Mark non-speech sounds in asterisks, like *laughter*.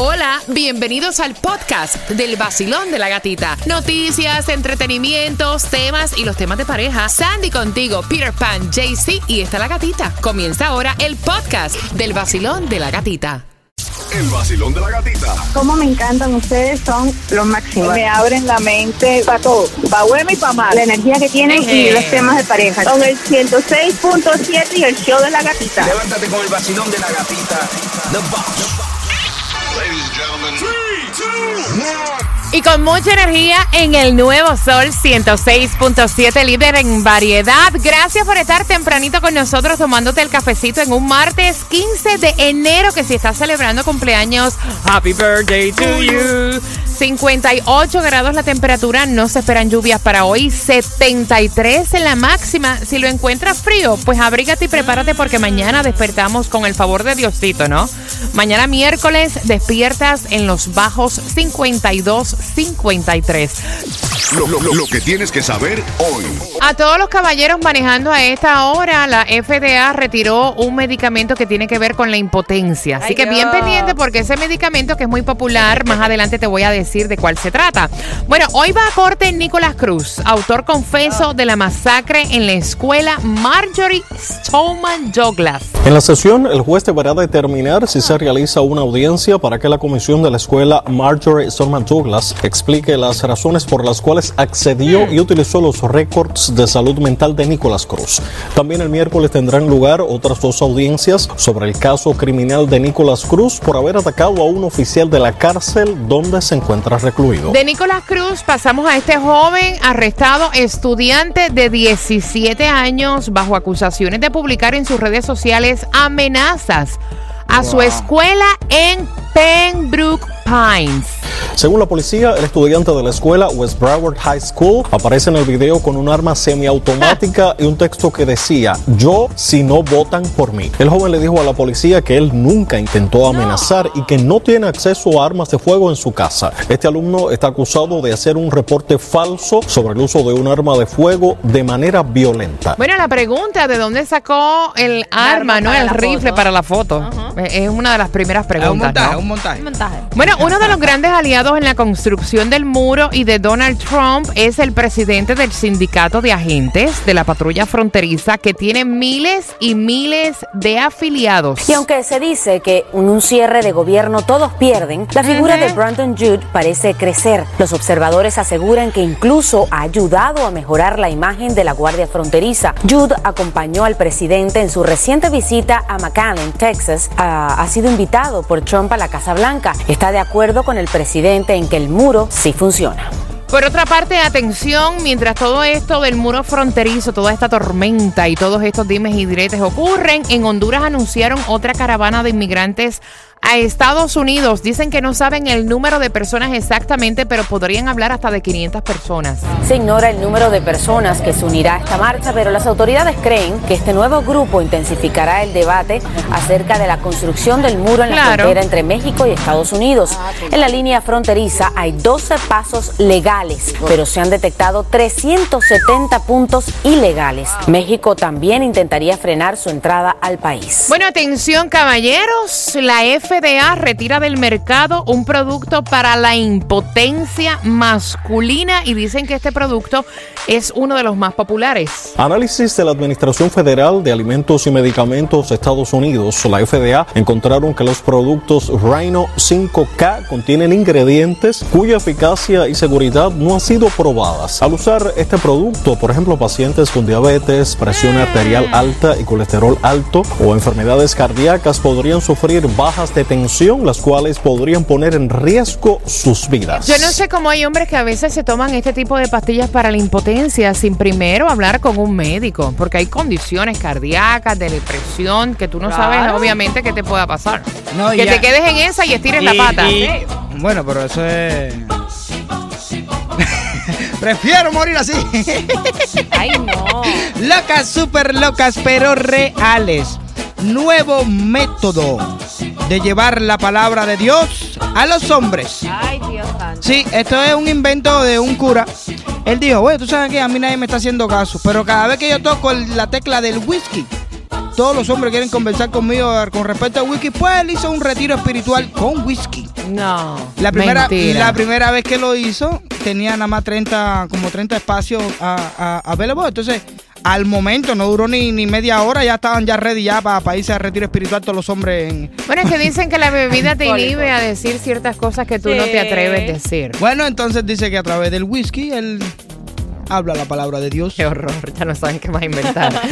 Hola, bienvenidos al podcast del vacilón de la gatita. Noticias, entretenimientos, temas y los temas de pareja. Sandy contigo, Peter Pan, JC y está la gatita. Comienza ahora el podcast del vacilón de la gatita. El vacilón de la gatita. Cómo me encantan ustedes, son los máximos. Me abren la mente para todo, para bueno y para mal. La energía que tienen y los temas de pareja. Con el 106.7 y el show de la gatita. Levántate con el vacilón de la gatita. The Boss. Y con mucha energía en el nuevo Sol 106.7, líder en variedad. Gracias por estar tempranito con nosotros tomándote el cafecito en un martes 15 de enero, que si estás celebrando cumpleaños, Happy Birthday to you. 58 grados la temperatura, no se esperan lluvias para hoy, 73 en la máxima. Si lo encuentras frío, pues abrígate y prepárate porque mañana despertamos con el favor de Diosito, ¿no? Mañana miércoles despiertas en los bajos 52 53. Lo, lo- lo- lo que tienes que saber hoy. A todos los caballeros manejando a esta hora, la FDA retiró un medicamento que tiene que ver con la impotencia. Así que bien pendiente porque ese medicamento que es muy popular, más adelante te voy a decir de cuál se trata. Bueno, hoy va a corte Nicolás Cruz, autor confeso de la masacre en la escuela Marjorie Stoneman Douglas. En la sesión, el juez deberá determinar si se realiza una audiencia para que la comisión de la escuela Marjorie Stoneman Douglas explique las razones por las cuales accedió y utilizó los récords de salud mental de Nicolás Cruz. También el miércoles tendrán lugar otras dos audiencias sobre el caso criminal de Nicolás Cruz por haber atacado a un oficial de la cárcel donde se encuentra recluido. De Nicolás Cruz pasamos a este joven arrestado estudiante de 17 años bajo acusaciones de publicar en sus redes sociales amenazas a su escuela en Pembroke Pines. Según la policía, el estudiante de la escuela West Broward High School aparece en el video con un arma semiautomática y un texto que decía, yo si no votan por mí. El joven le dijo a la policía que él nunca intentó amenazar y que no tiene acceso a armas de fuego en su casa. Este alumno está acusado de hacer un reporte falso sobre el uso de un arma de fuego de manera violenta. Bueno, la pregunta de dónde sacó el arma, ¿no? El rifle foto. para la foto. Es una de las primeras Es un preguntas. montaje, ¿no? un montaje. montaje. Bueno, uno de los grandes aliados en la construcción del muro y de Donald Trump es el presidente del sindicato de agentes de la patrulla fronteriza que tiene miles y miles de afiliados. Y aunque se dice que en un cierre de gobierno todos pierden, la figura de Brandon Jude parece crecer. Los observadores aseguran que incluso ha ayudado a mejorar la imagen de la Guardia Fronteriza. Jude acompañó al presidente en su reciente visita a McAllen, Texas. Ah, ha sido invitado por Trump a la Casa Blanca. Está de acuerdo con el presidente en que el muro sí funciona. Por otra parte, atención, mientras todo esto del muro fronterizo, toda esta tormenta y todos estos dimes y diretes ocurren, en Honduras anunciaron otra caravana de inmigrantes a Estados Unidos. Dicen que no saben el número de personas exactamente, pero podrían hablar hasta de 500 personas. Se ignora el número de personas que se unirá a esta marcha, pero las autoridades creen que este nuevo grupo intensificará el debate acerca de la construcción del muro en la Claro. frontera entre México y Estados Unidos. En la línea fronteriza hay 12 pasos legales, pero se han detectado 370 puntos ilegales. México también intentaría frenar su entrada al país. Bueno, atención caballeros, la FDA retira del mercado un producto para la impotencia masculina y dicen que este producto es uno de los más populares. Análisis de la Administración Federal de Alimentos y Medicamentos de Estados Unidos, la FDA, encontraron que los productos Rhino 5K contienen ingredientes cuya eficacia y seguridad no han sido probadas. Al usar este producto, por ejemplo, pacientes con diabetes, presión arterial alta y colesterol alto o enfermedades cardíacas podrían sufrir bajas de tensión, las cuales podrían poner en riesgo sus vidas. Yo no sé cómo hay hombres que a veces se toman este tipo de pastillas para la impotencia sin primero hablar con un médico, porque hay condiciones cardíacas, de depresión, que tú no sabes obviamente qué te pueda pasar. No, que ya- te quedes en esa y estires la pata. y- bueno, pero eso es. *laughs* Prefiero morir así. *laughs* Ay, no. locas, súper locas, pero reales. Nuevo método de llevar la palabra de Dios a los hombres. Ay, Dios santo. Sí, esto es un invento de un cura. Él dijo, bueno, tú sabes que a mí nadie me está haciendo caso, pero cada vez que yo toco la tecla del whisky, todos los hombres quieren conversar conmigo con respecto a whisky, pues él hizo un retiro espiritual con whisky. No. La primera, mentira. la primera vez que lo hizo, tenía nada más 30, como 30 espacios a, a, available. Entonces, al momento, no duró ni, ni media hora, ya estaban ya ready ya para irse a retiro espiritual todos los hombres. En... Bueno, es que dicen que la bebida te inhibe a decir ciertas cosas que tú no te atreves a decir. Bueno, entonces dice que a través del whisky él habla la palabra de Dios. Qué horror, ya no saben qué más inventar. *laughs*